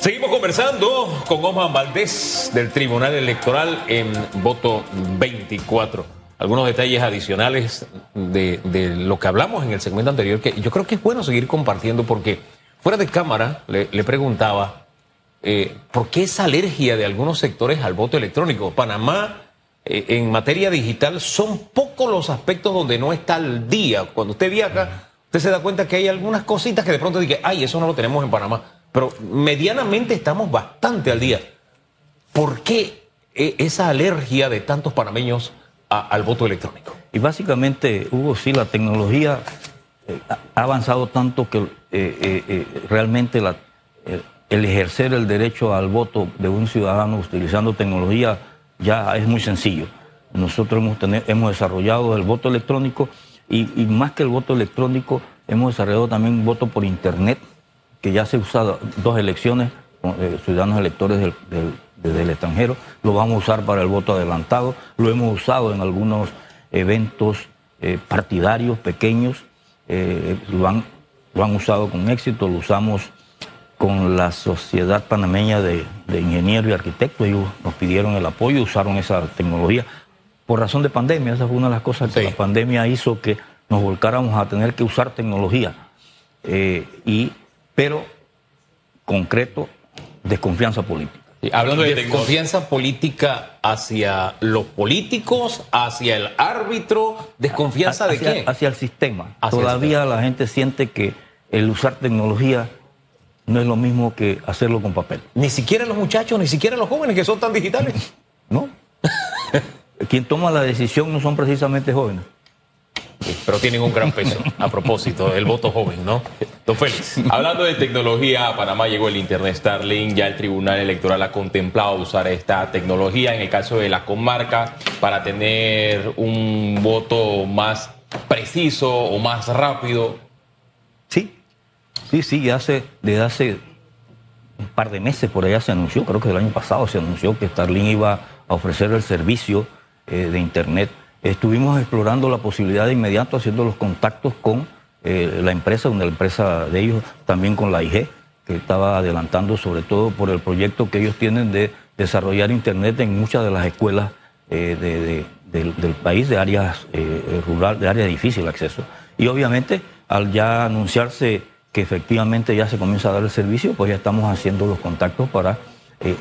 Seguimos conversando con Omar Valdés del Tribunal Electoral en voto 24. Algunos detalles adicionales de, lo que hablamos en el segmento anterior, que yo creo que es bueno seguir compartiendo porque fuera de cámara le, le preguntaba eh, por qué esa alergia de algunos sectores al voto electrónico. Panamá, eh, en materia digital, son pocos los aspectos donde no está al día. Cuando usted viaja, usted se da cuenta que hay algunas cositas que de pronto dice, ay, eso no lo tenemos en Panamá pero medianamente estamos bastante al día. ¿Por qué e, esa alergia de tantos panameños al voto electrónico? Y básicamente, Hugo, sí, la tecnología eh, ha avanzado tanto que eh, eh, realmente el ejercer el derecho al voto de un ciudadano utilizando tecnología ya es muy sencillo. Nosotros hemos, hemos desarrollado el voto electrónico y, y más que el voto electrónico, hemos desarrollado también un voto por Internet que ya se ha usado dos elecciones, eh, ciudadanos electores del, del, extranjero, lo vamos a usar para el voto adelantado, lo hemos usado en algunos eventos eh, partidarios pequeños, eh, lo, han, lo han usado con éxito, lo usamos con la Sociedad Panameña de, Ingenieros y Arquitectos, ellos nos pidieron el apoyo, usaron esa tecnología por razón de pandemia, esa fue una de las cosas que la pandemia hizo que nos volcáramos a tener que usar tecnología. y pero concreto, desconfianza política. hablando de desconfianza política hacia los políticos, hacia el árbitro, desconfianza de qué? Hacia el sistema. Todavía la gente siente que el usar tecnología no es lo mismo que hacerlo con papel. Ni siquiera los muchachos, ni siquiera los jóvenes que son tan digitales. no. Quien toma la decisión no son precisamente jóvenes pero tienen un gran peso a propósito del voto joven, ¿no? Don Félix. Hablando de tecnología, a Panamá llegó el Internet Starlink, ya el Tribunal Electoral ha contemplado usar esta tecnología en el caso de la comarca para tener un voto más preciso o más rápido. Sí, sí, sí, hace, desde hace un par de meses por allá se anunció, creo que el año pasado se anunció que Starlink iba a ofrecer el servicio eh, de Internet Estuvimos explorando la posibilidad de inmediato haciendo los contactos con eh, la empresa, una empresa de ellos, también con la IG, que estaba adelantando sobre todo por el proyecto que ellos tienen de desarrollar Internet en muchas de las escuelas eh, del, país, de áreas eh, rural, de áreas de difícil acceso. Y obviamente, al ya anunciarse que efectivamente ya se comienza a dar el servicio, pues ya estamos haciendo los contactos para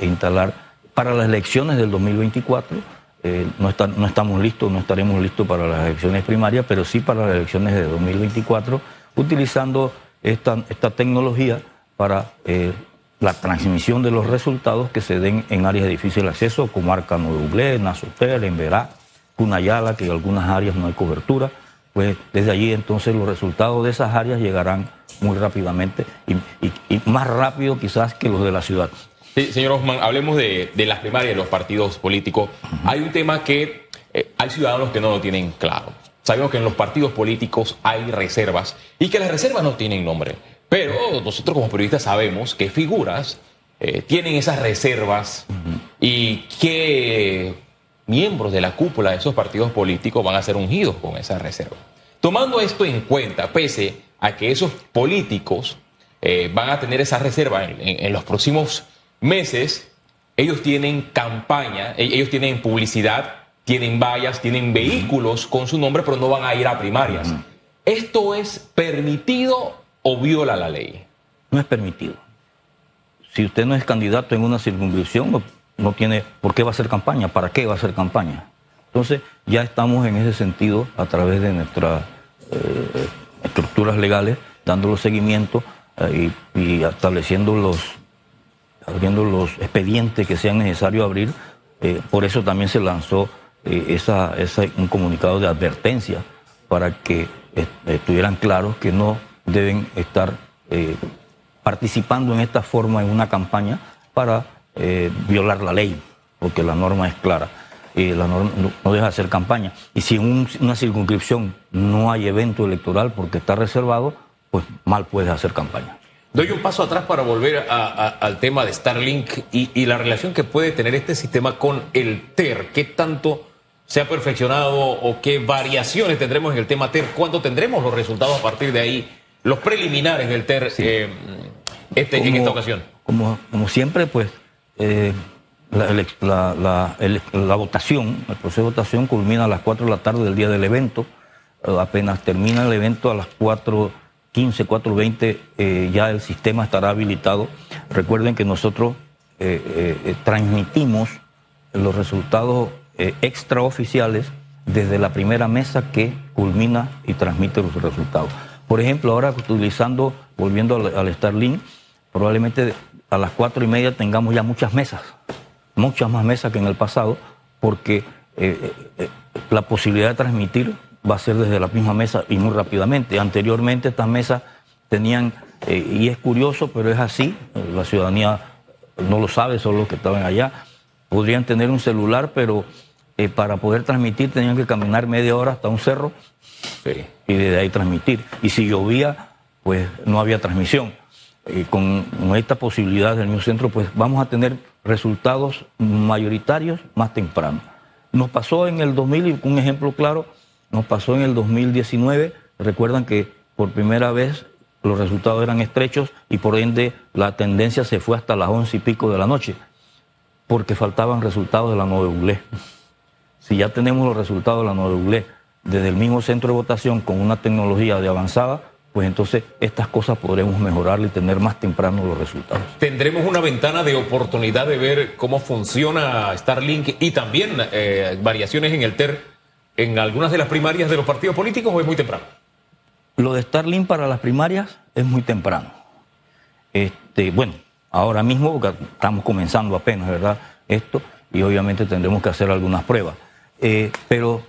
instalar para las elecciones del 2024 eh, no, no, estamos listos, no estaremos listos para las elecciones primarias, pero sí para las elecciones de 2024, utilizando esta, esta tecnología para eh, la transmisión de los resultados que se den en áreas de difícil acceso, como Arcano de Uglé, Nasotel, Emberá, Cunayala, que en algunas áreas no hay cobertura. Pues desde allí entonces los resultados de esas áreas llegarán muy rápidamente y más rápido quizás que los de la ciudad señor Osman, hablemos de, las primarias de los partidos políticos. Hay un tema que eh, hay ciudadanos que no lo tienen claro. Sabemos que en los partidos políticos hay reservas y que las reservas no tienen nombre. Pero nosotros como periodistas sabemos que figuras eh, tienen esas reservas y que miembros de la cúpula de esos partidos políticos van a ser ungidos con esas reservas. Tomando esto en cuenta, pese a que esos políticos eh, van a tener esa reserva en los próximos meses, ellos tienen campaña, e-, ellos tienen publicidad, tienen vallas, tienen vehículos con su nombre, pero no van a ir a primarias. ¿Esto es permitido o viola la ley? No es permitido. Si usted no es candidato en una circunscripción, no, tiene por qué va a hacer campaña, para qué va a hacer campaña. Entonces, ya estamos en ese sentido, a través de nuestras eh, estructuras legales, dándole seguimiento eh, y estableciendo los abriendo los expedientes que sean necesarios abrir. Eh, por eso también se lanzó eh, esa, un comunicado de advertencia para que estuvieran claros que no deben estar eh, participando en esta forma en una campaña para violar la ley, porque la norma es clara. la norma no, deja de hacer campaña. Y si en una circunscripción no hay evento electoral porque está reservado, pues mal puedes hacer campaña. Doy un paso atrás para volver al tema de Starlink y, la relación que puede tener este sistema con el TER. ¿Qué tanto se ha perfeccionado o qué variaciones tendremos en el tema TER? ¿Cuándo tendremos los resultados a partir de ahí? Los preliminares del TER eh, este, en esta ocasión. como, como siempre, pues eh, la, la, votación, el proceso de votación culmina a las 4 de la tarde del día del evento. Eh, apenas termina el evento a las 4.15, 4.20 eh, ya el sistema estará habilitado. Recuerden que nosotros transmitimos los resultados extraoficiales desde la primera mesa que culmina y transmite los resultados. Por ejemplo, ahora utilizando, volviendo al, al Starlink, probablemente a las cuatro y media tengamos ya muchas mesas, muchas más mesas que en el pasado, porque eh, eh, eh, la posibilidad de transmitir va a ser desde la misma mesa y muy rápidamente. Anteriormente estas mesas tenían, y es curioso, pero es así, la ciudadanía no lo sabe, solo los que estaban allá, podrían tener un celular, pero para poder transmitir tenían que caminar media hora hasta un cerro y desde ahí transmitir. Y si llovía, pues no había transmisión. Eh, con, esta posibilidad del mismo centro, pues vamos a tener resultados mayoritarios más temprano. Nos pasó en el 2000, y un ejemplo claro, nos pasó en el 2019, recuerdan que por primera vez los resultados eran estrechos y por ende la tendencia se fue hasta las once y pico de la noche, porque faltaban resultados de la 9 Google. Si ya tenemos los resultados de la 9 Google desde el mismo centro de votación con una tecnología de avanzada, pues entonces estas cosas podremos mejorarle y tener más temprano los resultados. Tendremos una ventana de oportunidad de ver cómo funciona Starlink y también eh, variaciones en el TER en algunas de las primarias de los partidos políticos o es muy temprano. Lo de Starlink para las primarias es muy temprano. Este, bueno, ahora mismo estamos comenzando apenas, ¿verdad? Esto y obviamente tendremos que hacer algunas pruebas. Eh, pero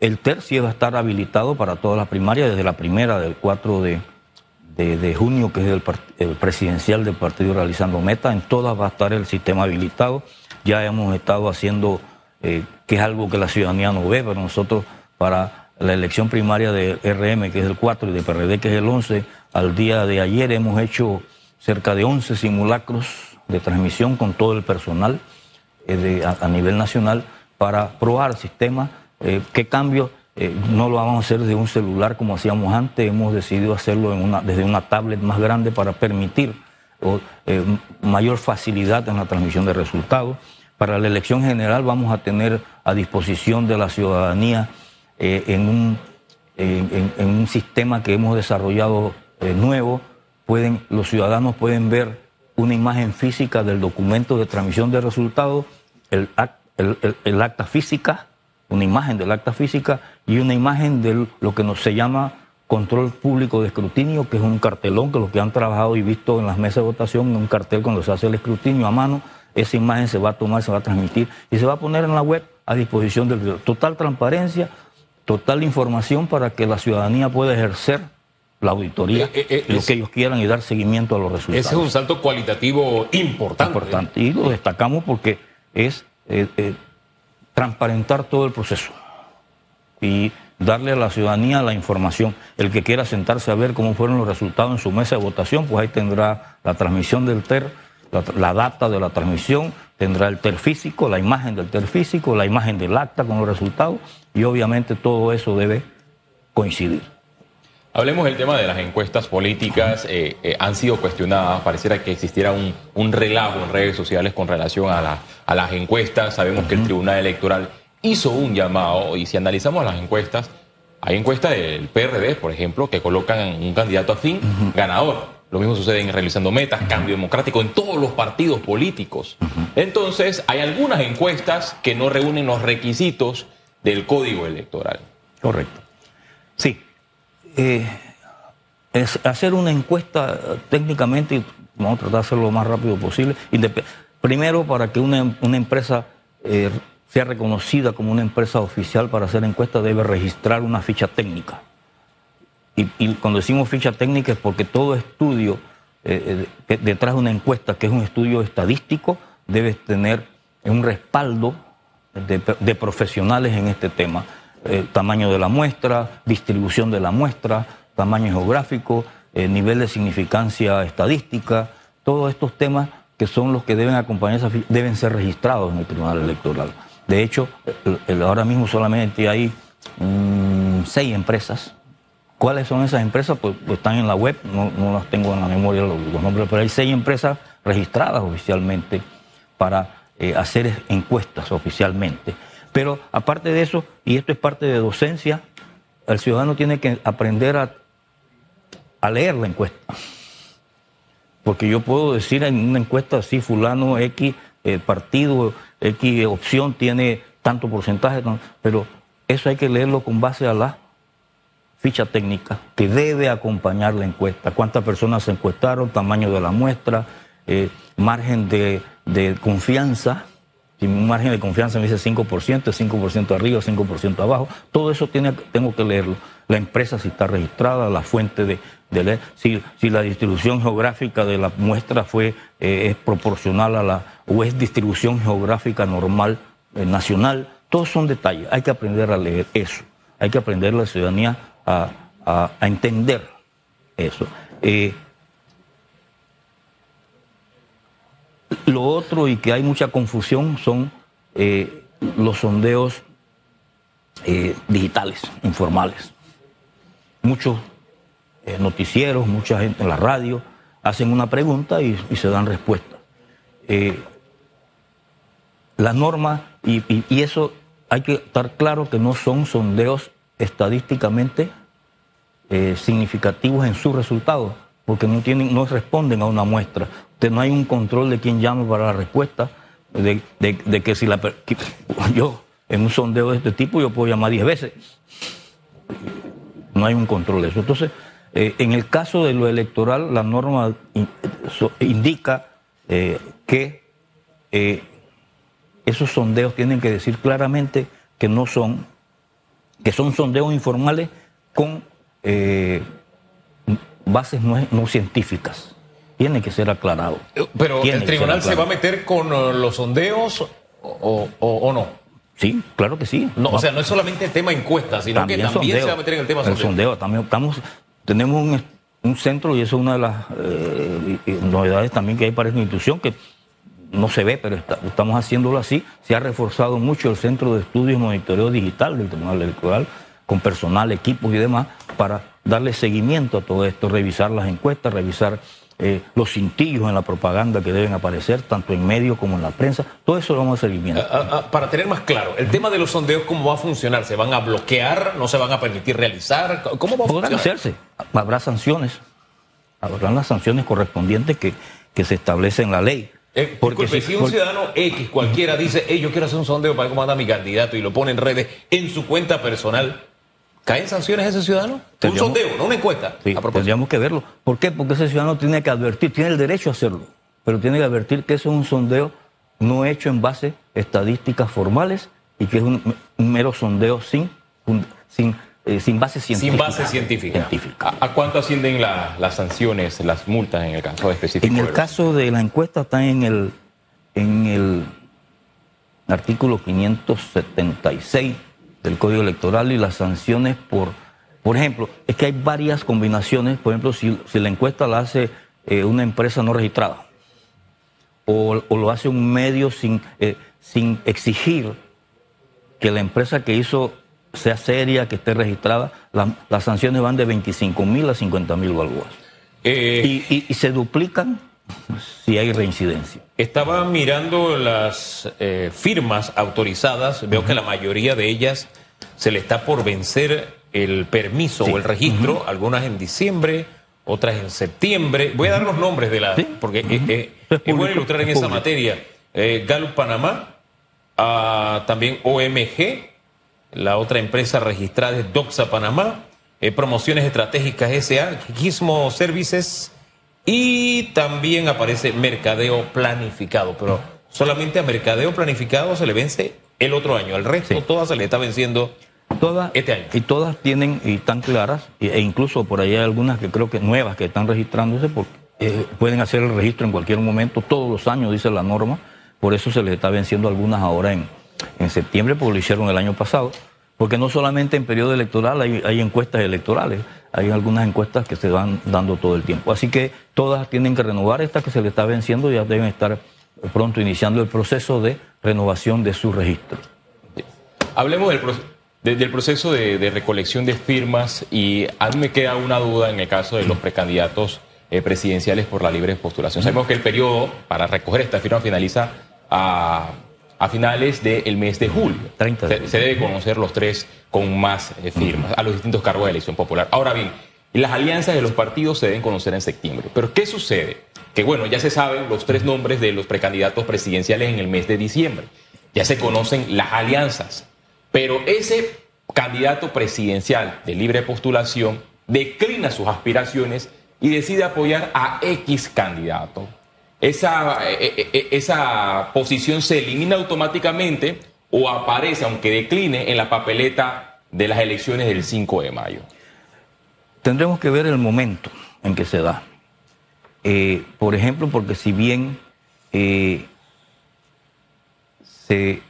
el TER sí va a estar habilitado para todas las primarias, desde la primera del 4 de, junio, que es el, presidencial del partido realizando meta. En todas va a estar el sistema habilitado. Ya hemos estado haciendo, eh, que es algo que la ciudadanía no ve, pero nosotros para la elección primaria de RM, que es el 4, y de PRD, que es el 11, al día de ayer hemos hecho cerca de 11 simulacros de transmisión con todo el personal eh, a nivel nacional para probar el sistema eh, ¿Qué cambio? Eh, no lo vamos a hacer desde un celular como hacíamos antes, hemos decidido hacerlo desde una tablet más grande para permitir eh, mayor facilidad en la transmisión de resultados. Para la elección general vamos a tener a disposición de la ciudadanía en, un, en, un sistema que hemos desarrollado nuevo. Pueden, los ciudadanos pueden ver una imagen física del documento de transmisión de resultados, el, el acta física una imagen del acta física y una imagen de lo que nos se llama control público de escrutinio, que es un cartelón que los que han trabajado y visto en las mesas de votación, un cartel cuando se hace el escrutinio a mano, esa imagen se va a tomar, se va a transmitir y se va a poner en la web a disposición del Total transparencia, total información para que la ciudadanía pueda ejercer la auditoría, eh, eh, eh, lo que ellos quieran y dar seguimiento a los resultados. Ese es un salto cualitativo importante. Importante. Y lo destacamos porque es transparentar todo el proceso y darle a la ciudadanía la información. El que quiera sentarse a ver cómo fueron los resultados en su mesa de votación, pues ahí tendrá la transmisión del TER, la, data de la transmisión, tendrá el TER físico, la imagen del TER físico, la imagen del acta con los resultados y obviamente todo eso debe coincidir. Hablemos del tema de las encuestas políticas. Eh, eh, han sido cuestionadas. Pareciera que existiera un, un relajo en redes sociales con relación a, a las encuestas. Sabemos que el Tribunal Electoral hizo un llamado y si analizamos las encuestas, hay encuestas del PRD, por ejemplo, que colocan un candidato afín ganador. Lo mismo sucede en Realizando Metas, Cambio Democrático, en todos los partidos políticos. Entonces, hay algunas encuestas que no reúnen los requisitos del código electoral. Correcto. Sí, eh, es hacer una encuesta técnicamente, y vamos a tratar de hacerlo lo más rápido posible, primero para que una, empresa eh, sea reconocida como una empresa oficial para hacer encuesta debe registrar una ficha técnica. Y, cuando decimos ficha técnica es porque todo estudio eh, detrás de una encuesta, que es un estudio estadístico, debe tener un respaldo de profesionales en este tema eh, tamaño de la muestra, distribución de la muestra, tamaño geográfico, eh, nivel de significancia estadística, todos estos temas que son los que deben acompañar esa deben ser registrados en el Tribunal Electoral. De hecho, ahora mismo solamente hay mm, seis empresas. ¿Cuáles son esas empresas? Pues, pues están en la web, no, las tengo en la memoria los, nombres, pero hay seis empresas registradas oficialmente para eh, hacer encuestas oficialmente. Pero aparte de eso, y esto es parte de docencia, el ciudadano tiene que aprender a, leer la encuesta. Porque yo puedo decir en una encuesta, si fulano X eh, partido, X opción tiene tanto porcentaje, pero eso hay que leerlo con base a la ficha técnica que debe acompañar la encuesta. ¿Cuántas personas se encuestaron? Tamaño de la muestra, eh, margen de, confianza. Si un margen de confianza me dice 5%, 5% arriba, 5% abajo. Todo eso tiene, tengo que leerlo. La empresa si está registrada, la fuente de, si, si, la distribución geográfica de la muestra fue, eh, es proporcional a la, o es distribución geográfica normal, eh, nacional. Todos son detalles. Hay que aprender a leer eso. Hay que aprender la ciudadanía a, a, entender eso. Eh, lo otro y que hay mucha confusión son eh, los sondeos eh, digitales, informales. Muchos noticieros, mucha gente en la radio hacen una pregunta y, se dan respuesta. la norma, y, y, y eso hay que estar claro que no son sondeos estadísticamente eh, significativos en sus resultados, porque no, tienen, no responden a una muestra. Usted no hay un control de quién llama para la respuesta, de, de, que si la, que, yo en un sondeo de este tipo yo puedo llamar 10 veces. No hay un control de eso. Entonces, eh, en el caso de lo electoral, la norma indica eh, que esos sondeos tienen que decir claramente que no son, que son sondeos informales con eh, bases no, no, científicas. Tiene que ser aclarado. Pero Tiene el tribunal se va a meter con uh, los sondeos o, o, o, no. Sí, claro que sí. No, o sea, no es solamente el tema encuestas, sino también que también sondeo, se va a meter en el tema sondeo. El sondeo también estamos, tenemos un, un, centro y eso es una de las eh, novedades también que hay para esta institución que no se ve, pero está, estamos haciéndolo así. Se ha reforzado mucho el Centro de Estudios y Monitoreo Digital del Tribunal Electoral con personal, equipos y demás, para darle seguimiento a todo esto, revisar las encuestas, revisar eh, los cintillos en la propaganda que deben aparecer, tanto en medios como en la prensa. Todo eso lo vamos a seguimiento. Uh, uh, uh, para tener más claro, el tema de los sondeos, ¿cómo va a funcionar? ¿Se van a bloquear? ¿No se van a permitir realizar? ¿Cómo va a Podrán funcionar? hacerse. Habrá sanciones. Habrán las sanciones correspondientes que, que se establecen en la ley. Eh, porque disculpe, si, si, un ciudadano X cualquiera dice, hey, yo quiero hacer un sondeo para cómo anda mi candidato y lo pone en redes en su cuenta personal, ¿Caen sanciones a ese ciudadano? Un sondeo, no una encuesta. Sí, tendríamos que verlo. ¿Por qué? Porque ese ciudadano tiene que advertir, tiene el derecho a hacerlo, pero tiene que advertir que eso es un sondeo no hecho en base a estadísticas formales y que es un, un mero sondeo sin, sin, eh, sin base científica. Sin base científica. científica. ¿A, ¿A, cuánto ascienden la, las sanciones, las multas en el caso específico? En el caso de la encuesta está en el, en el artículo 576 del Código Electoral y las sanciones por, por ejemplo, es que hay varias combinaciones, por ejemplo, si, si la encuesta la hace eh, una empresa no registrada o, o, lo hace un medio sin, eh, sin exigir que la empresa que hizo sea seria, que esté registrada, la, las sanciones van de 25 mil a 50 mil balboas. Eh, y, y, y se duplican si hay reincidencia. Estaba mirando las eh, firmas autorizadas, veo uh -huh. que la mayoría de ellas se le está por vencer el permiso sí. o el registro, uh -huh. algunas en diciembre, otras en septiembre. Voy a dar los nombres de las, sí. porque eh, eh, es, es, bueno ilustrar en esa materia. Gallup Panamá, uh, también OMG, la otra empresa registrada es Doxa Panamá, Promociones Estratégicas SA, Gizmo Services, y también aparece mercadeo planificado, pero solamente a mercadeo planificado se le vence el otro año. Al resto, sí. todas se le está venciendo todas, este año. Y todas tienen y están claras, e incluso por ahí hay algunas que creo que nuevas que están registrándose, porque eh, pueden hacer el registro en cualquier momento, todos los años, dice la norma. Por eso se les está venciendo algunas ahora en, en septiembre, porque lo hicieron el año pasado. Porque no solamente en periodo electoral hay, encuestas electorales, hay algunas encuestas que se van dando todo el tiempo. Así que todas tienen que renovar, estas que se le está venciendo ya deben estar pronto iniciando el proceso de renovación de su registro. Hablemos del, de, del proceso de, recolección de firmas y a mí me queda una duda en el caso de los precandidatos eh, presidenciales por la libre postulación. Sabemos que el periodo para recoger esta firma finaliza a, a finales del mes de julio. 30 de se, se debe conocer los tres con más eh, firmas a los distintos cargos de elección popular. Ahora bien, las alianzas de los partidos se deben conocer en septiembre. Pero ¿qué sucede? Que bueno, ya se saben los tres nombres de los precandidatos presidenciales en el mes de diciembre. Ya se conocen las alianzas. Pero ese candidato presidencial de libre postulación declina sus aspiraciones y decide apoyar a X candidato. Esa, eh, eh, esa posición se elimina automáticamente o aparece, aunque decline, en la papeleta de las elecciones del 5 de mayo. Tendremos que ver el momento en que se da. Eh, por ejemplo, porque si bien eh, se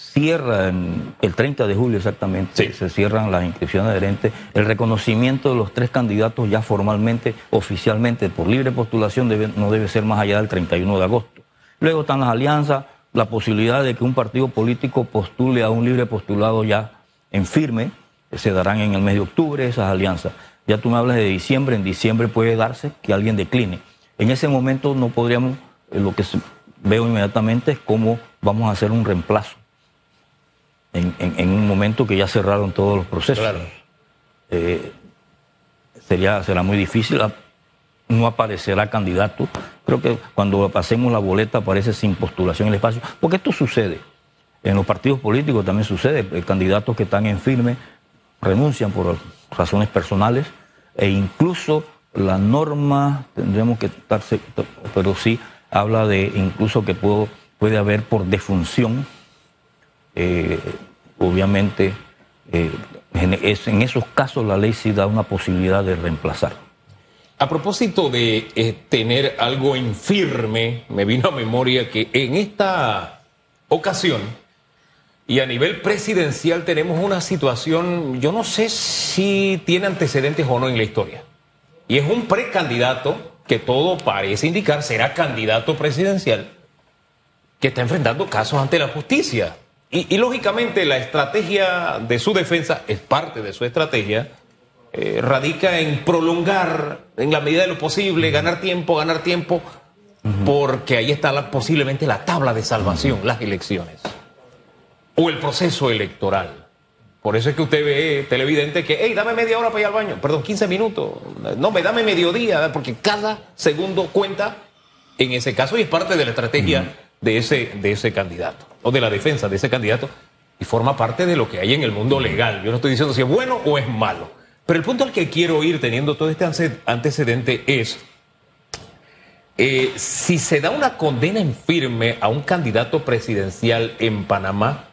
cierra en el 30 de julio exactamente, Sí. se cierran las inscripciones adherentes, el reconocimiento de los tres candidatos ya formalmente, oficialmente, por libre postulación, debe- no debe ser más allá del 31 de agosto. Luego están las alianzas, la posibilidad de que un partido político postule a un libre postulado ya en firme, se darán en el mes de octubre esas alianzas. Ya tú me hablas de diciembre, en diciembre puede darse que alguien decline. En ese momento no podríamos, eh, lo que veo inmediatamente es cómo vamos a hacer un reemplazo en, en- en un momento que ya cerraron todos los procesos. Claro. Eh, sería, será muy difícil, a- no aparecerá candidato. Creo que cuando pasemos la boleta aparece sin postulación el espacio, porque esto sucede. En los partidos políticos también sucede, eh, candidatos que están en firme renuncian por razones personales e incluso la norma, tendremos que estar, pero sí habla de incluso que puedo, puede haber por defunción eh, obviamente, eh, en, en esos casos la ley sí da una posibilidad de reemplazar. A propósito de eh, tener algo en firme, me vino a memoria que en esta ocasión y a nivel presidencial tenemos una situación, yo no sé si tiene antecedentes o no en la historia. Y es un precandidato que todo parece indicar será candidato presidencial que está enfrentando casos ante la justicia. Y, y, lógicamente la estrategia de su defensa es parte de su estrategia, eh, radica en prolongar en la medida de lo posible, ganar tiempo, ganar tiempo, porque ahí está la- posiblemente la tabla de salvación, las elecciones. O el proceso electoral. Por eso es que usted ve, televidente, que, hey, dame media hora para ir al baño, perdón, 15 minutos, no, me dame mediodía, porque cada segundo cuenta en ese caso y es parte de la estrategia de, ese, de ese candidato o de la defensa de ese candidato y forma parte de lo que hay en el mundo legal. Yo no estoy diciendo si es bueno o es malo, pero el punto al que quiero ir teniendo todo este ante- antecedente es eh, si se da una condena en firme a un candidato presidencial en Panamá,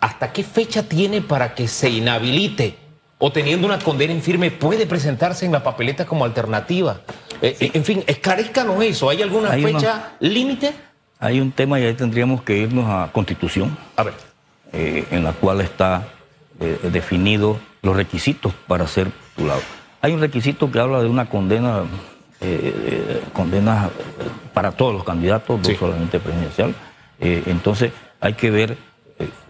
¿hasta qué fecha tiene para que se inhabilite? O teniendo una condena en firme, puede presentarse en la papeleta como alternativa. Eh, En fin, esclarezcanos eso. ¿Hay alguna Hay fecha límite? Hay un tema y ahí tendríamos que irnos a Constitución, A ver. eh, en la cual está eh, definido los requisitos para ser postulado. Hay un requisito que habla de una condena, eh, eh, condena para todos los candidatos, no solamente presidencial. Entonces hay que ver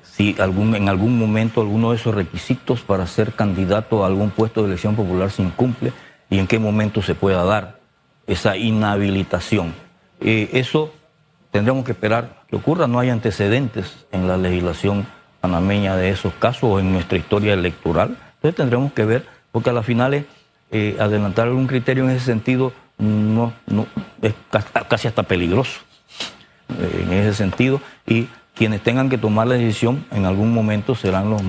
si algún, en algún momento alguno de esos requisitos para ser candidato a algún puesto de elección popular se incumple y en qué momento se pueda dar esa inhabilitación. Eh, eso tendremos que esperar que ocurra. No hay antecedentes en la legislación panameña de esos casos o en nuestra historia electoral. Entonces tendremos que ver, porque a las finales eh, adelantar algún criterio en ese sentido no, es ca- casi hasta peligroso eh, en ese sentido y quienes tengan que tomar la decisión en algún momento serán los-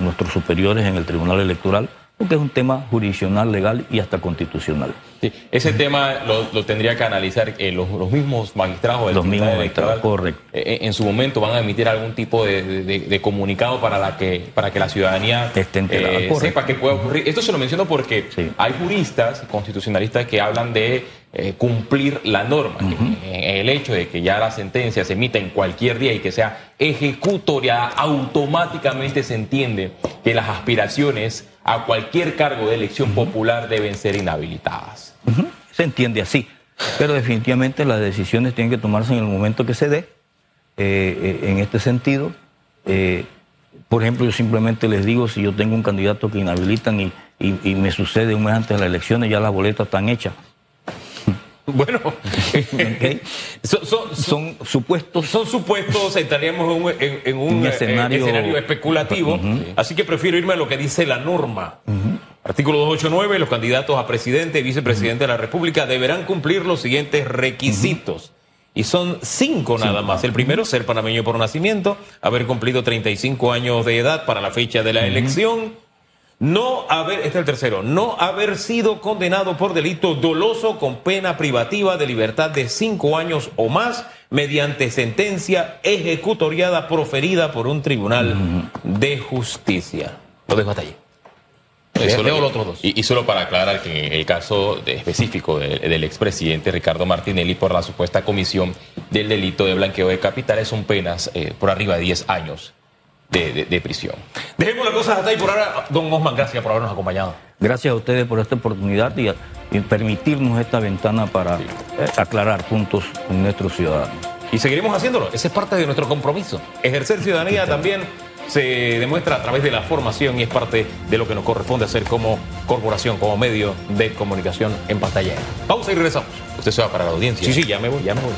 nuestros superiores en el Tribunal Electoral, porque es un tema jurisdiccional, legal y hasta constitucional. Sí, ese tema lo, lo tendría que analizar eh, los, los mismos magistrados del Los mismos magistrados, correcto. Eh, en su momento van a emitir algún tipo de, de- de comunicado para, la que, para que la ciudadanía Esté enterada, eh, sepa qué puede ocurrir. Esto se lo menciono porque Sí. hay juristas constitucionalistas que hablan de eh, cumplir la norma. eh, el hecho de que ya la sentencia se emita en cualquier día y que sea ejecutoriada, automáticamente se entiende que las aspiraciones a cualquier cargo de elección popular deben ser inhabilitadas. Se entiende así, pero definitivamente las decisiones tienen que tomarse en el momento que se dé. Eh, eh, en este sentido, eh, por ejemplo, yo simplemente les digo, si yo tengo un candidato que inhabilitan y, y- y me sucede un mes antes de las elecciones, ya las boletas están hechas, Bueno, son, son- Son supuestos. son supuestos, estaríamos en un, en- en un, Un eh, escenario- escenario especulativo, así que prefiero irme a lo que dice la norma. Artículo 289, los candidatos a presidente y vicepresidente de la República deberán cumplir los siguientes requisitos. Y son cinco nada más. El primero, ser panameño por nacimiento, haber cumplido 35 años de edad para la fecha de la elección, no haber, este es el tercero, no haber sido condenado por delito doloso con pena privativa de libertad de cinco años o más mediante sentencia ejecutoriada proferida por un tribunal de justicia. Lo dejo hasta allí. Y solo, los otros dos. y, y solo para aclarar que en el caso de- específico de- del expresidente Ricardo Martinelli por la supuesta comisión del delito de blanqueo de capitales son penas eh, por arriba de 10 años de, de- de prisión. Dejemos las cosas hasta ahí por ahora. Don Osman, gracias por habernos acompañado. Gracias a ustedes por esta oportunidad y, y permitirnos esta ventana para eh, aclarar puntos con nuestros ciudadanos. Y seguiremos haciéndolo. Ese es parte de nuestro compromiso. Ejercer ciudadanía también se demuestra a través de la formación y es parte de lo que nos corresponde hacer como corporación, como medio de comunicación en pantalla. Pausa y regresamos. Usted se va para la audiencia. Sí, sí, ya me voy, ya me voy.